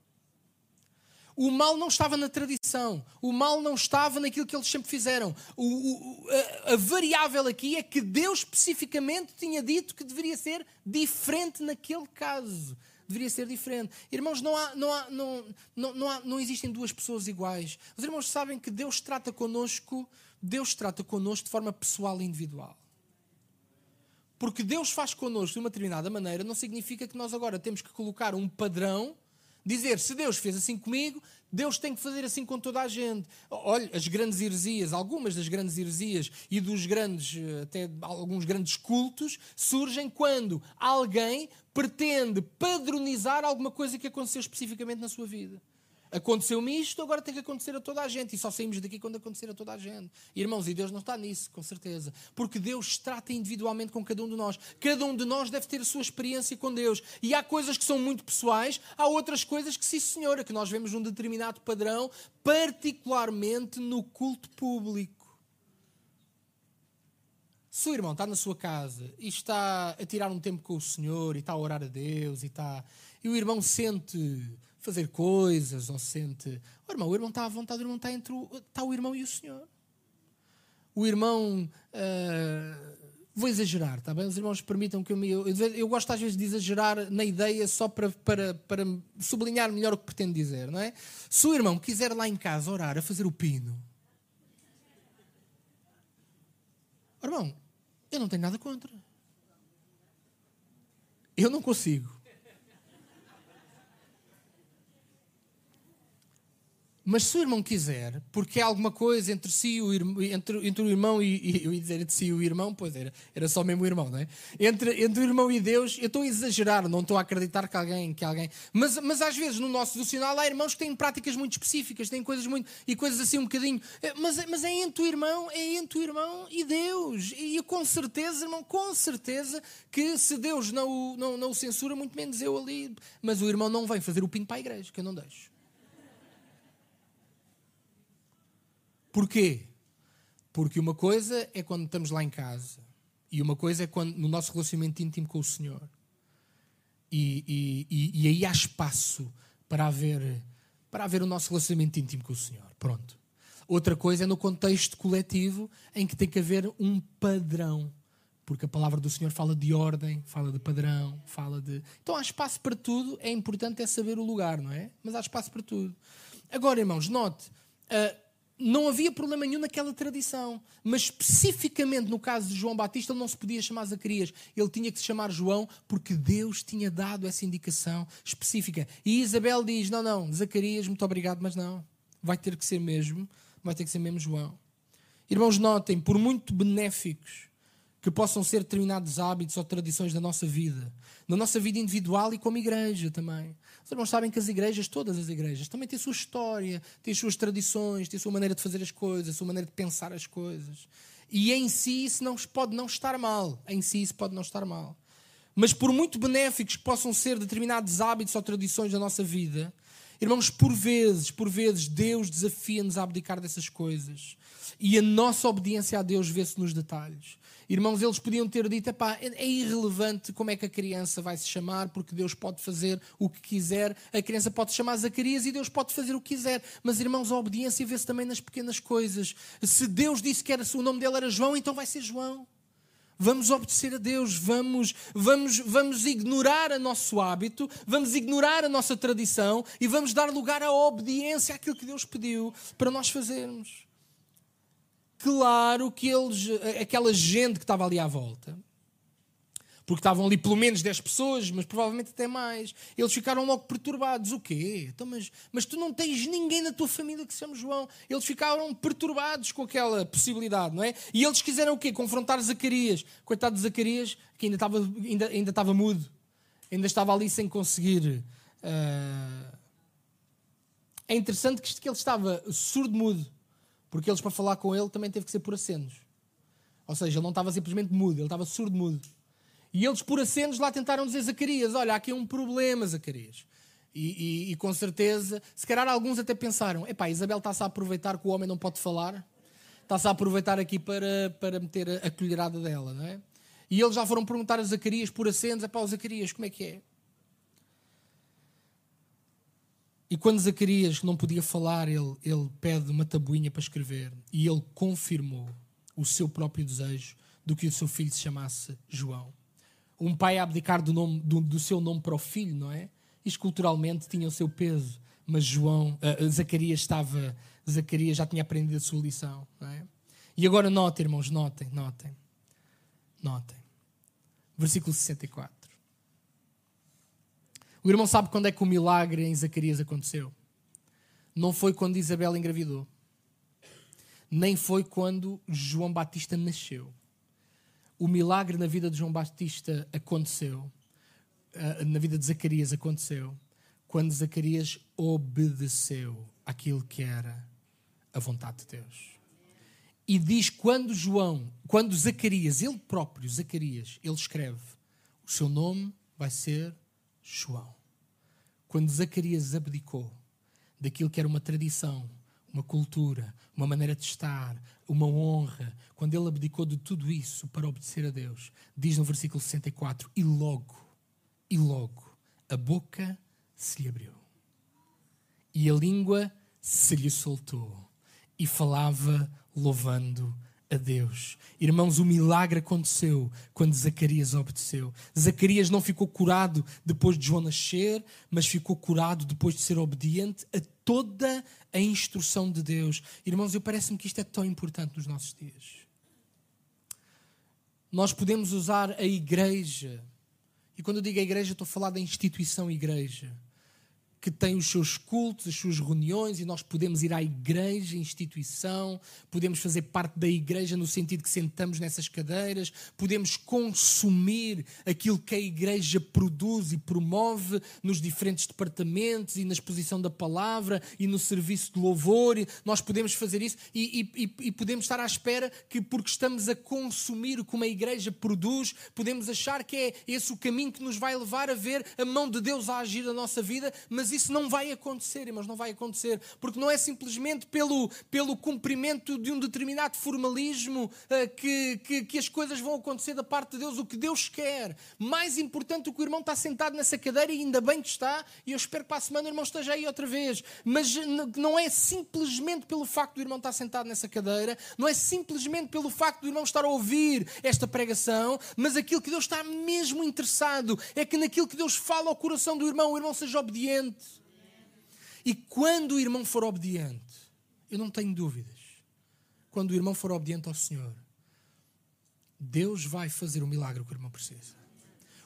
O mal não estava na tradição. O mal não estava naquilo que eles sempre fizeram. O, o, a, a, variável aqui é que Deus especificamente tinha dito que deveria ser diferente naquele caso. Deveria ser diferente. Irmãos, não, há, não, há, não, não, não, há, não existem duas pessoas iguais. Os irmãos sabem que Deus trata connosco, Deus trata connosco de forma pessoal e individual. Porque Deus faz connosco de uma determinada maneira, não significa que nós agora temos que colocar um padrão Dizer, se Deus fez assim comigo, Deus tem que fazer assim com toda a gente. Olha, as grandes heresias, algumas das grandes heresias e dos grandes, eh, até alguns grandes cultos, surgem quando alguém pretende padronizar alguma coisa que aconteceu especificamente na sua vida. Aconteceu-me isto, agora tem que acontecer a toda a gente. E só saímos daqui quando acontecer a toda a gente. Irmãos, e Deus não está nisso, com certeza. Porque Deus trata individualmente com cada um de nós. Cada um de nós deve ter a sua experiência com Deus. E há coisas que são muito pessoais, há outras coisas que, sim, senhora, que nós vemos um determinado padrão, particularmente no culto público. Se o irmão está na sua casa e está a tirar um tempo com o Senhor e está a orar a Deus e está. E o irmão sente fazer coisas, ou sente. O irmão, o irmão está à vontade, o irmão está entre o, está o irmão e o Senhor. O irmão. Uh, vou exagerar, está bem? Os irmãos permitam que eu me. Eu, eu, gosto às vezes de exagerar na ideia só para, para, para sublinhar melhor o que pretendo dizer, não é? Se o irmão quiser lá em casa orar, a fazer o pino. Irmão, eu não tenho nada contra. Eu não consigo. Mas se o irmão quiser, porque há alguma coisa entre si, o irmão, entre, entre o irmão e, e, eu ia dizer entre si o irmão, pois era, era só mesmo o irmão, não é? Entre, entre o irmão e Deus, eu estou a exagerar, não estou a acreditar que alguém, que alguém. Mas, mas às vezes no nosso devocional há irmãos que têm práticas muito específicas, têm coisas muito. e coisas assim um bocadinho. É, mas, mas é entre o irmão, é entre o irmão e Deus. E com certeza, irmão, com certeza que se Deus não o, não, não o censura, muito menos eu ali. Mas o irmão não vem fazer o pino para a igreja, que eu não deixo. Porquê? Porque uma coisa é quando estamos lá em casa e uma coisa é quando no nosso relacionamento íntimo com o Senhor. E, e, e, aí há espaço para haver, para haver o nosso relacionamento íntimo com o Senhor. Pronto. Outra coisa é no contexto coletivo em que tem que haver um padrão. Porque a palavra do Senhor fala de ordem, fala de padrão, fala de. Então há espaço para tudo, é importante é saber o lugar, não é? Mas há espaço para tudo. Agora, irmãos, note, uh, não havia problema nenhum naquela tradição. Mas especificamente no caso de João Batista, ele não se podia chamar Zacarias. Ele tinha que se chamar João porque Deus tinha dado essa indicação específica. E Isabel diz: Não, não, Zacarias, muito obrigado, mas não. Vai ter que ser mesmo, vai ter que ser mesmo João. Irmãos, notem, por muito benéficos que possam ser determinados hábitos ou tradições da nossa vida, na nossa vida individual e como igreja também. Os irmãos sabem que as igrejas, todas as igrejas, também têm a sua história, têm as suas tradições, têm a sua maneira de fazer as coisas, a sua maneira de pensar as coisas. E em si isso não pode não estar mal. Em si isso pode não estar mal. Mas por muito benéficos que possam ser determinados hábitos ou tradições da nossa vida, irmãos, por vezes, por vezes, Deus desafia-nos a abdicar dessas coisas. E a nossa obediência a Deus vê-se nos detalhes. Irmãos, eles podiam ter dito: é, é irrelevante como é que a criança vai se chamar, porque Deus pode fazer o que quiser. A criança pode se chamar Zacarias e Deus pode fazer o que quiser. Mas, irmãos, a obediência vê-se também nas pequenas coisas. Se Deus disse que era, o nome dele era João, então vai ser João. Vamos obedecer a Deus, vamos, vamos, vamos ignorar o nosso hábito, vamos ignorar a nossa tradição e vamos dar lugar à obediência àquilo que Deus pediu para nós fazermos. Claro que eles, aquela gente que estava ali à volta, porque estavam ali pelo menos 10 pessoas, mas provavelmente até mais, eles ficaram logo perturbados. O quê? Então, mas, mas tu não tens ninguém na tua família que se chama João. Eles ficaram perturbados com aquela possibilidade, não é? E eles quiseram o quê? Confrontar Zacarias. Coitado de Zacarias, que ainda estava, ainda, ainda estava mudo, ainda estava ali sem conseguir. Uh... É interessante que ele estava surdo-mudo Porque eles, para falar com ele, também teve que ser por acenos. Ou seja, ele não estava simplesmente mudo, ele estava surdo-mudo. E eles, por acenos, lá tentaram dizer Zacarias: Olha, há aqui um problema, Zacarias. E, e, e, com certeza, se calhar alguns até pensaram: epá, Isabel está-se a aproveitar que o homem não pode falar, está-se a aproveitar aqui para, para meter a, a colherada dela, não é? E eles já foram perguntar a Zacarias por acenos: epá, Zacarias, como é que é? E quando Zacarias não podia falar, ele, ele pede uma tabuinha para escrever e ele confirmou o seu próprio desejo do que o seu filho se chamasse João. Um pai a abdicar do, nome, do, do seu nome para o filho, não é? Isto culturalmente tinha o seu peso, mas João, uh, Zacarias estava, Zacarias já tinha aprendido a sua lição, não é? E agora notem, irmãos, notem, notem, notem. Versículo 64. O irmão sabe quando é que o milagre em Zacarias aconteceu? Não foi quando Isabel engravidou. Nem foi quando João Batista nasceu. O milagre na vida de João Batista aconteceu, eh, na vida de Zacarias aconteceu, quando Zacarias obedeceu aquilo que era a vontade de Deus. E diz quando João, quando Zacarias, ele próprio, Zacarias, ele escreve, o seu nome vai ser João. Quando Zacarias abdicou daquilo que era uma tradição, uma cultura, uma maneira de estar, uma honra, quando ele abdicou de tudo isso para obedecer a Deus, diz no versículo 64: E logo, e logo, a boca se lhe abriu, e a língua se lhe soltou, e falava louvando a Deus. Irmãos, o milagre aconteceu quando Zacarias obedeceu. Zacarias não ficou curado depois de João nascer, mas ficou curado depois de ser obediente a toda a instrução de Deus. Irmãos, eu parece-me que isto é tão importante nos nossos dias. Nós podemos usar a igreja, e quando eu digo a igreja, estou a falar da instituição igreja que tem os seus cultos, as suas reuniões, e nós podemos ir à igreja, instituição, podemos fazer parte da igreja no sentido que sentamos nessas cadeiras, podemos consumir aquilo que a igreja produz e promove nos diferentes departamentos e na exposição da palavra e no serviço de louvor. Nós podemos fazer isso e, e, e podemos estar à espera que, porque estamos a consumir o que uma igreja produz, podemos achar que é esse o caminho que nos vai levar a ver a mão de Deus a agir na nossa vida, mas isso não vai acontecer, irmãos, não vai acontecer, porque não é simplesmente pelo, pelo cumprimento de um determinado formalismo uh, que, que, que, as coisas vão acontecer da parte de Deus, o que Deus quer. Mais importante do que o irmão está sentado nessa cadeira, e ainda bem que está, e eu espero que para a semana o irmão esteja aí outra vez, mas não é simplesmente pelo facto do irmão estar sentado nessa cadeira, não é simplesmente pelo facto do irmão estar a ouvir esta pregação, mas aquilo que Deus está mesmo interessado é que naquilo que Deus fala ao coração do irmão, o irmão seja obediente. E quando o irmão for obediente, eu não tenho dúvidas, quando o irmão for obediente ao Senhor, Deus vai fazer o milagre que o irmão precisa.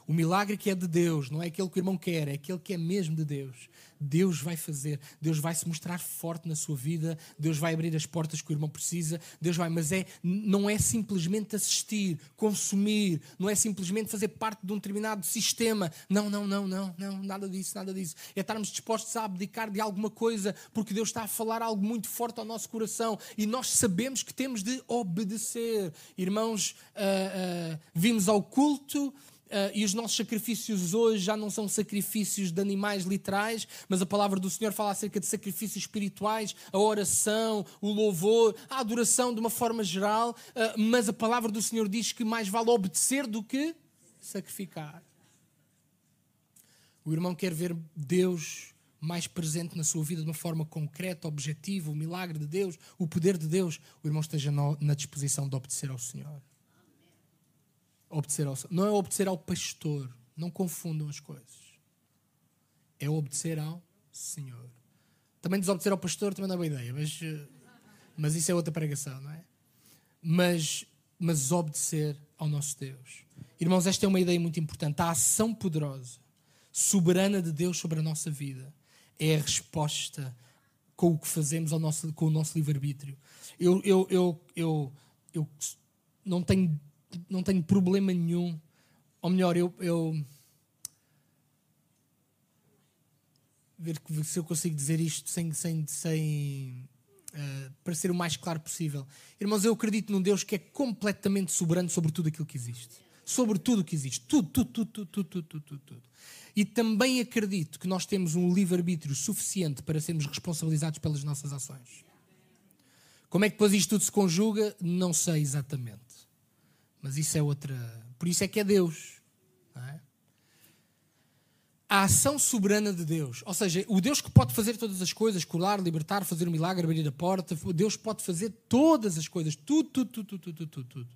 O milagre que é de Deus, não é aquele que o irmão quer, é aquele que é mesmo de Deus. Deus vai fazer, Deus vai se mostrar forte na sua vida, Deus vai abrir as portas que o irmão precisa, Deus vai, mas é, não é simplesmente assistir, consumir, não é simplesmente fazer parte de um determinado sistema. Não, não, não, não, não, nada disso, nada disso. É estarmos dispostos a abdicar de alguma coisa, porque Deus está a falar algo muito forte ao nosso coração e nós sabemos que temos de obedecer. Irmãos, uh, uh, vimos ao culto. Uh, e os nossos sacrifícios hoje já não são sacrifícios de animais literais, mas a palavra do Senhor fala acerca de sacrifícios espirituais, a oração, o louvor, a adoração de uma forma geral. Uh, mas a palavra do Senhor diz que mais vale obedecer do que sacrificar. O irmão quer ver Deus mais presente na sua vida de uma forma concreta, objetiva, o milagre de Deus, o poder de Deus. O irmão esteja na disposição de obedecer ao Senhor. Obedecer ao, não é obedecer ao pastor. Não confundam as coisas. É obedecer ao Senhor. Também desobedecer ao pastor também não é boa ideia, mas, eh, mas isso é outra pregação, não é? Mas, mas obedecer ao nosso Deus. Irmãos, esta é uma ideia muito importante. A ação poderosa, soberana de Deus sobre a nossa vida é a resposta com o que fazemos ao nosso, com o nosso livre-arbítrio. Eu, eu, eu, eu, eu não tenho não tenho problema nenhum. Ou melhor, eu, eu ver se eu consigo dizer isto sem, sem, sem, Uh, para ser o mais claro possível. Irmãos, eu acredito num Deus que é completamente soberano sobre tudo aquilo que existe. Sobre tudo o que existe. Tudo, tudo, tudo, tudo, tudo, tudo, tudo, tudo. E também acredito que nós temos um livre-arbítrio suficiente para sermos responsabilizados pelas nossas ações. Como é que depois isto tudo se conjuga? Não sei exatamente. Mas isso é outra. Por isso é que é Deus. É? A ação soberana de Deus, ou seja, o Deus que pode fazer todas as coisas, curar, libertar, fazer um milagre, abrir a porta, o Deus pode fazer todas as coisas, tudo, tudo, tudo, tudo, tudo, tudo, tudo.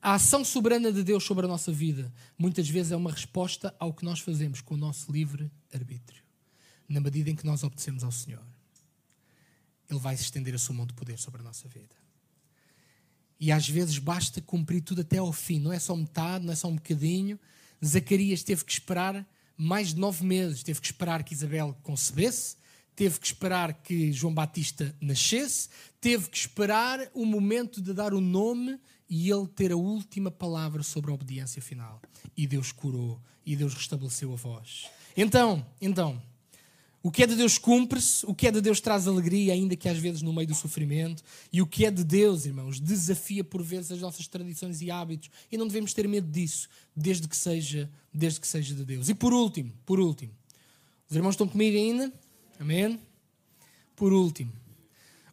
A ação soberana de Deus sobre a nossa vida muitas vezes é uma resposta ao que nós fazemos com o nosso livre arbítrio, na medida em que nós obedecemos ao Senhor. Ele vai estender a sua mão de poder sobre a nossa vida. E às vezes basta cumprir tudo até ao fim, não é só metade, não é só um bocadinho. Zacarias teve que esperar mais de nove meses, teve que esperar que Isabel concebesse, teve que esperar que João Batista nascesse, teve que esperar o momento de dar o nome e ele ter a última palavra sobre a obediência final. E Deus curou, e Deus restabeleceu a voz. Então, então, o que é de Deus cumpre-se, o que é de Deus traz alegria, ainda que às vezes no meio do sofrimento. E o que é de Deus, irmãos, desafia por vezes as nossas tradições e hábitos. E não devemos ter medo disso, desde que seja, desde que seja de Deus. E por último, por último, os irmãos estão comigo ainda? Amém? Por último,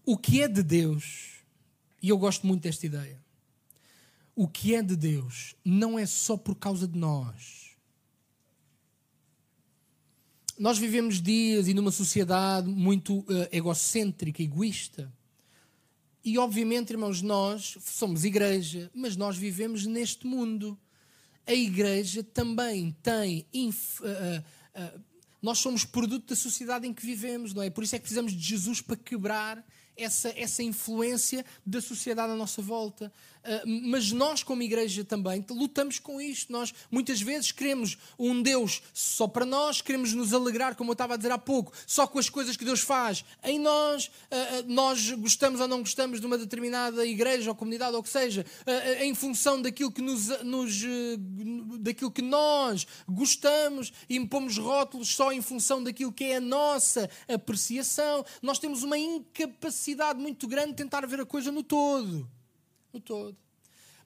o que é de Deus, e eu gosto muito desta ideia, o que é de Deus não é só por causa de nós nós vivemos dias e numa sociedade muito uh, egocêntrica, egoísta. E obviamente, irmãos, nós somos igreja, mas nós vivemos neste mundo. A igreja também tem. Inf, uh, uh, nós somos produto da sociedade em que vivemos, não é? Por isso é que precisamos de Jesus para quebrar essa, essa influência da sociedade à nossa volta. Uh, mas nós, como igreja, também lutamos com isto. Nós, muitas vezes, queremos um Deus só para nós, queremos nos alegrar, como eu estava a dizer há pouco, só com as coisas que Deus faz em nós. Uh, uh, nós gostamos ou não gostamos de uma determinada igreja ou comunidade, ou o que seja, em função daquilo que, nos, nos daquilo que nós gostamos e impomos rótulos só em função daquilo que é a nossa apreciação. Nós temos uma incapacidade muito grande de tentar ver a coisa no todo no todo.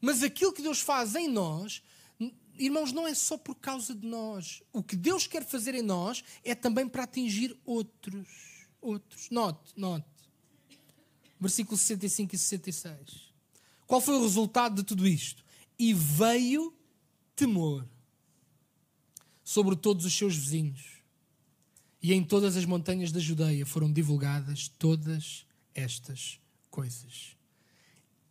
Mas aquilo que Deus faz em nós, irmãos, não é só por causa de nós. O que Deus quer fazer em nós é também para atingir outros. Outros. Note, note. Versículos 65 e 66. Qual foi o resultado de tudo isto? E veio temor sobre todos os seus vizinhos. E em todas as montanhas da Judeia foram divulgadas todas estas coisas.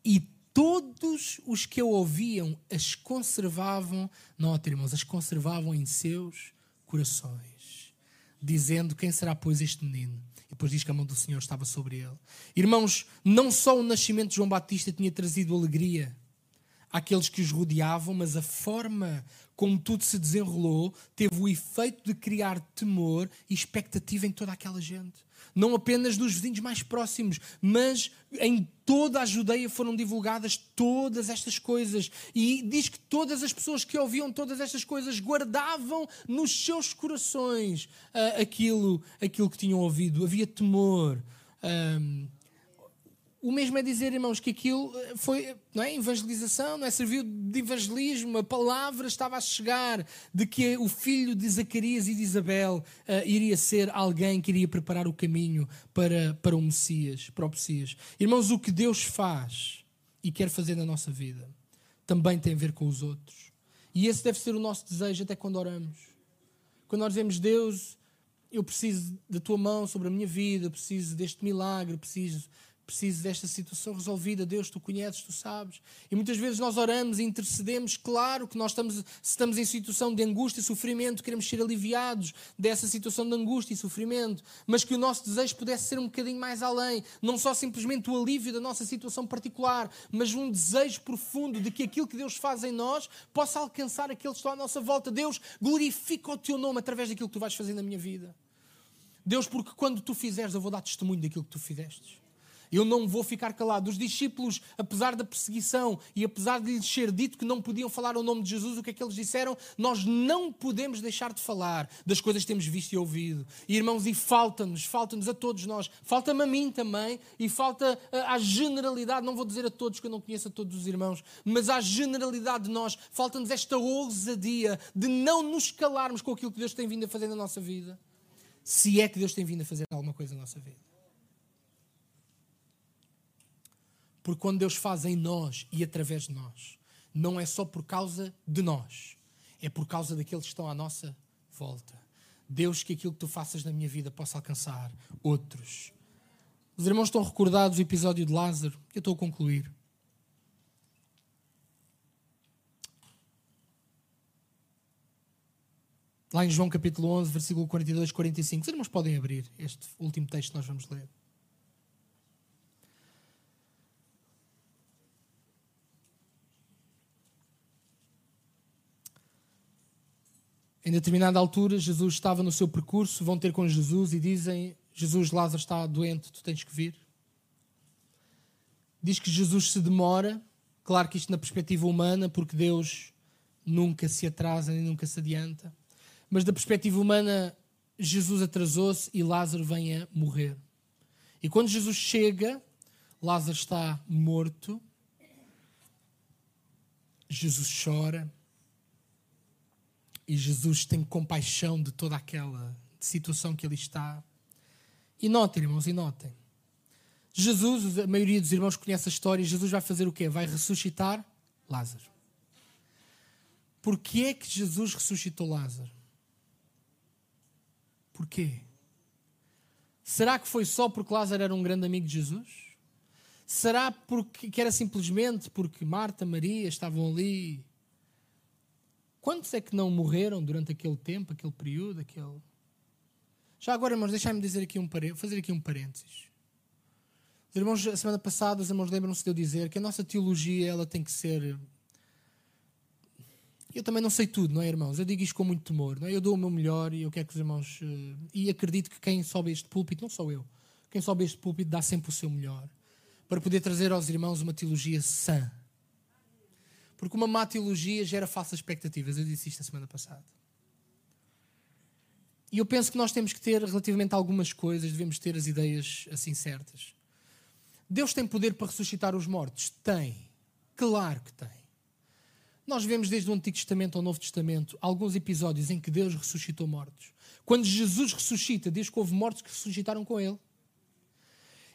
E todos os que a ouviam as conservavam, note irmãos, as conservavam em seus corações, dizendo: Quem será, pois, este menino? E depois diz que a mão do Senhor estava sobre ele. Irmãos, não só o nascimento de João Batista tinha trazido alegria àqueles que os rodeavam, mas a forma como tudo se desenrolou teve o efeito de criar temor e expectativa em toda aquela gente não apenas dos vizinhos mais próximos, mas em toda a Judeia foram divulgadas todas estas coisas. E diz que todas as pessoas que ouviam todas estas coisas guardavam nos seus corações uh, aquilo, aquilo que tinham ouvido. Havia temor. Um, o mesmo é dizer, irmãos, que aquilo eh, foi não é, evangelização, não é? serviu de evangelismo, a palavra estava a chegar de que o filho de Zacarias e de Isabel uh, iria ser alguém que iria preparar o caminho para, para o Messias, para o Messias. Irmãos, o que Deus faz e quer fazer na nossa vida também tem a ver com os outros. E esse deve ser o nosso desejo até quando oramos. Quando nós dizemos, Deus, eu preciso da tua mão sobre a minha vida, preciso deste milagre, preciso preciso desta situação resolvida. Deus, tu conheces, tu sabes. E muitas vezes nós oramos e intercedemos. Claro que nós estamos, estamos em situação de angústia e sofrimento, queremos ser aliviados dessa situação de angústia e sofrimento, mas que o nosso desejo pudesse ser um bocadinho mais além. Não só simplesmente o alívio da nossa situação particular, mas um desejo profundo de que aquilo que Deus faz em nós possa alcançar aqueles que estão à nossa volta. Deus, glorifica o teu nome através daquilo que tu vais fazer na minha vida. Deus, porque quando tu fizeres, eu vou dar testemunho daquilo que tu fizeste. Eu não vou ficar calado. Os discípulos, apesar da perseguição e apesar de lhes ser dito que não podiam falar o nome de Jesus, o que é que eles disseram? Nós não podemos deixar de falar das coisas que temos visto e ouvido. Irmãos, e falta-nos, falta-nos a todos nós. Falta-me a mim também e falta à generalidade, não vou dizer a todos que eu não conheço a todos os irmãos, mas à generalidade de nós, falta-nos esta ousadia de não nos calarmos com aquilo que Deus tem vindo a fazer na nossa vida se é que Deus tem vindo a fazer alguma coisa na nossa vida. Porque quando Deus faz em nós e através de nós, não é só por causa de nós, é por causa daqueles que estão à nossa volta. Deus, que aquilo que tu faças na minha vida possa alcançar outros. Os irmãos estão recordados do episódio de Lázaro? Eu estou a concluir. Lá em João capítulo 11, versículo 42, 45. Os irmãos podem abrir este último texto que nós vamos ler. Em determinada altura, Jesus estava no seu percurso, vão ter com Jesus e dizem: Jesus, Lázaro está doente, tu tens que vir. Diz que Jesus se demora, claro que isto na perspectiva humana, porque Deus nunca se atrasa nem nunca se adianta. Mas da perspectiva humana, Jesus atrasou-se e Lázaro vem a morrer. E quando Jesus chega, Lázaro está morto. Jesus chora. E Jesus tem compaixão de toda aquela situação que ele está. E notem, irmãos, e notem. Jesus, a maioria dos irmãos conhece a história, Jesus vai fazer o quê? Vai ressuscitar Lázaro. Porquê é que Jesus ressuscitou Lázaro? Porquê? Será que foi só porque Lázaro era um grande amigo de Jesus? Será porque que era simplesmente porque Marta, Maria estavam ali? Quantos é que não morreram durante aquele tempo, aquele período, aquele? Já agora, irmãos, deixai-me dizer aqui um fazer aqui um parênteses. Os irmãos, a semana passada, os irmãos lembram-se de eu dizer que a nossa teologia ela tem que ser eu também não sei tudo, não é, irmãos? Eu digo isto com muito temor, não é? Eu dou o meu melhor e eu quero que os irmãos. Uh, e acredito que quem sobe este púlpito, não sou eu, quem sobe este púlpito dá sempre o seu melhor para poder trazer aos irmãos uma teologia sã. Porque uma má teologia gera falsas expectativas. Eu disse isto a semana passada. E eu penso que nós temos que ter, relativamente a algumas coisas, devemos ter as ideias assim certas. Deus tem poder para ressuscitar os mortos? Tem. Claro que tem. Nós vemos desde o Antigo Testamento ao Novo Testamento alguns episódios em que Deus ressuscitou mortos. Quando Jesus ressuscita, diz que houve mortos que ressuscitaram com ele.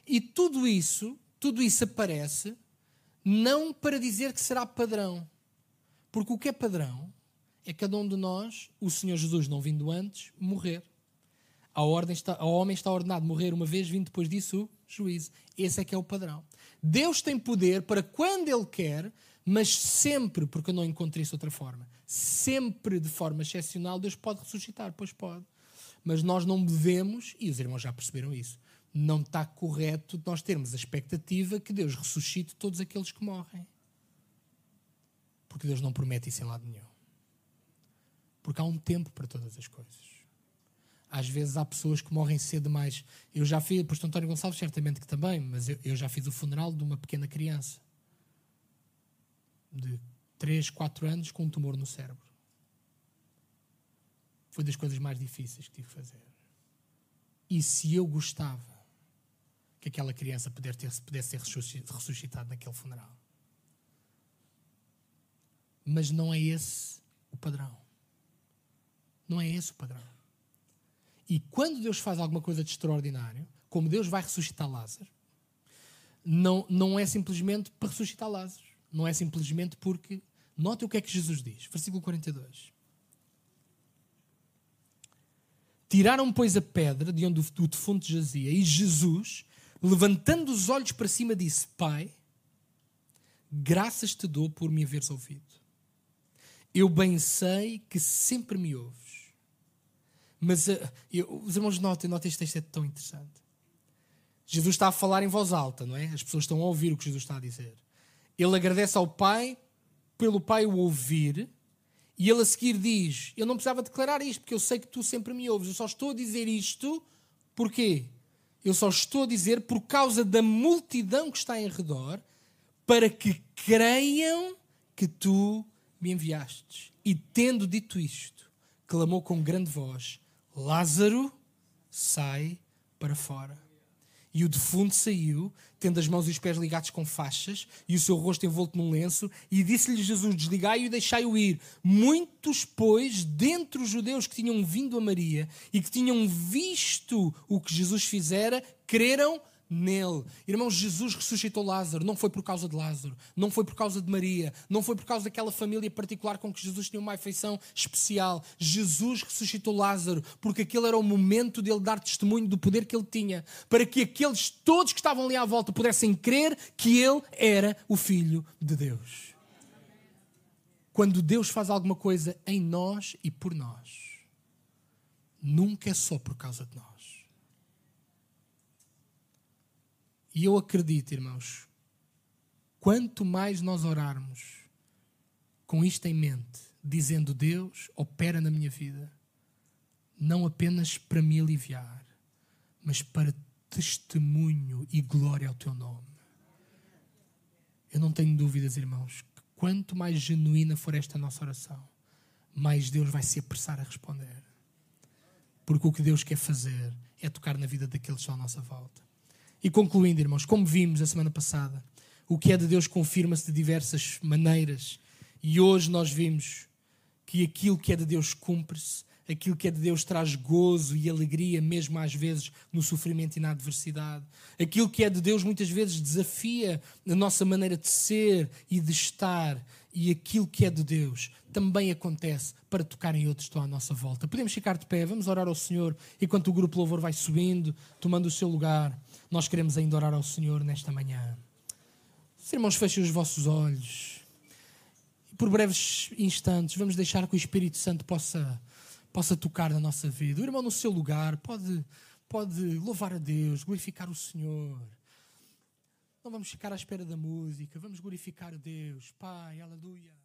E tudo isso, tudo isso aparece não para dizer que será padrão. Porque o que é padrão é cada um de nós, o Senhor Jesus não vindo antes, morrer. A ordem está, ao homem está ordenado morrer uma vez, vindo depois disso o juízo. Esse é que é o padrão. Deus tem poder para, quando Ele quer, mas sempre, porque eu não encontrei isso outra forma, sempre de forma excepcional, Deus pode ressuscitar, pois pode. Mas nós não devemos, e os irmãos já perceberam isso, não está correto nós termos a expectativa que Deus ressuscite todos aqueles que morrem. Porque Deus não promete isso em lado nenhum. Porque há um tempo para todas as coisas. Às vezes há pessoas que morrem cedo demais. Eu já fiz, por António Gonçalves, certamente que também, mas eu, eu já fiz o funeral de uma pequena criança de 3, 4 anos com um tumor no cérebro. Foi das coisas mais difíceis que tive que fazer. E se eu gostava que aquela criança pudesse, ser ressuscitada naquele funeral? Mas não é esse o padrão. Não é esse o padrão. E quando Deus faz alguma coisa de extraordinário, como Deus vai ressuscitar Lázaro, não, não é simplesmente para ressuscitar Lázaro. Não é simplesmente porque. Note o que é que Jesus diz. Versículo 42. Tiraram, pois, a pedra de onde o defunto jazia, e Jesus, levantando os olhos para cima, disse: Pai, graças te dou por me haveres ouvido. Eu bem sei que sempre me ouves. Mas uh, eu, os irmãos notem, notem este texto é tão interessante. Jesus está a falar em voz alta, não é? As pessoas estão a ouvir o que Jesus está a dizer. Ele agradece ao pai pelo pai o ouvir e ele a seguir diz: Eu não precisava declarar isto porque eu sei que tu sempre me ouves. Eu só estou a dizer isto porque Eu só estou a dizer por causa da multidão que está em redor, para que creiam que tu me enviastes. E tendo dito isto, clamou com grande voz: Lázaro, sai para fora. E o defunto saiu, tendo as mãos e os pés ligados com faixas e o seu rosto envolto num lenço, e disse-lhe Jesus: Desligai-o e deixai-o ir. Muitos, pois, dentre os judeus que tinham vindo a Maria e que tinham visto o que Jesus fizera, creram nele. Irmãos, Jesus ressuscitou Lázaro, não foi por causa de Lázaro, não foi por causa de Maria, não foi por causa daquela família particular com que Jesus tinha uma afeição especial. Jesus ressuscitou Lázaro porque aquele era o momento dele dar testemunho do poder que ele tinha, para que aqueles todos que estavam ali à volta pudessem crer que ele era o filho de Deus. Quando Deus faz alguma coisa em nós e por nós, nunca é só por causa de nós. E eu acredito, irmãos, quanto mais nós orarmos com isto em mente, dizendo Deus, opera na minha vida, não apenas para me aliviar, mas para testemunho e glória ao teu nome. Eu não tenho dúvidas, irmãos, que quanto mais genuína for esta nossa oração, mais Deus vai se apressar a responder. Porque o que Deus quer fazer é tocar na vida daqueles à nossa volta. E concluindo, irmãos, como vimos a semana passada, o que é de Deus confirma-se de diversas maneiras. E hoje nós vimos que aquilo que é de Deus cumpre-se, aquilo que é de Deus traz gozo e alegria, mesmo às vezes no sofrimento e na adversidade. Aquilo que é de Deus muitas vezes desafia a nossa maneira de ser e de estar. E aquilo que é de Deus também acontece para tocar em outros que estão à nossa volta. Podemos ficar de pé, vamos orar ao Senhor enquanto o grupo louvor vai subindo, tomando o seu lugar nós queremos ainda orar ao Senhor nesta manhã. Os irmãos, fechem os vossos olhos. E por breves instantes, vamos deixar que o Espírito Santo possa, possa tocar na nossa vida. O irmão, no seu lugar, pode, pode louvar a Deus, glorificar o Senhor. Não vamos ficar à espera da música, vamos glorificar a Deus. Pai, aleluia.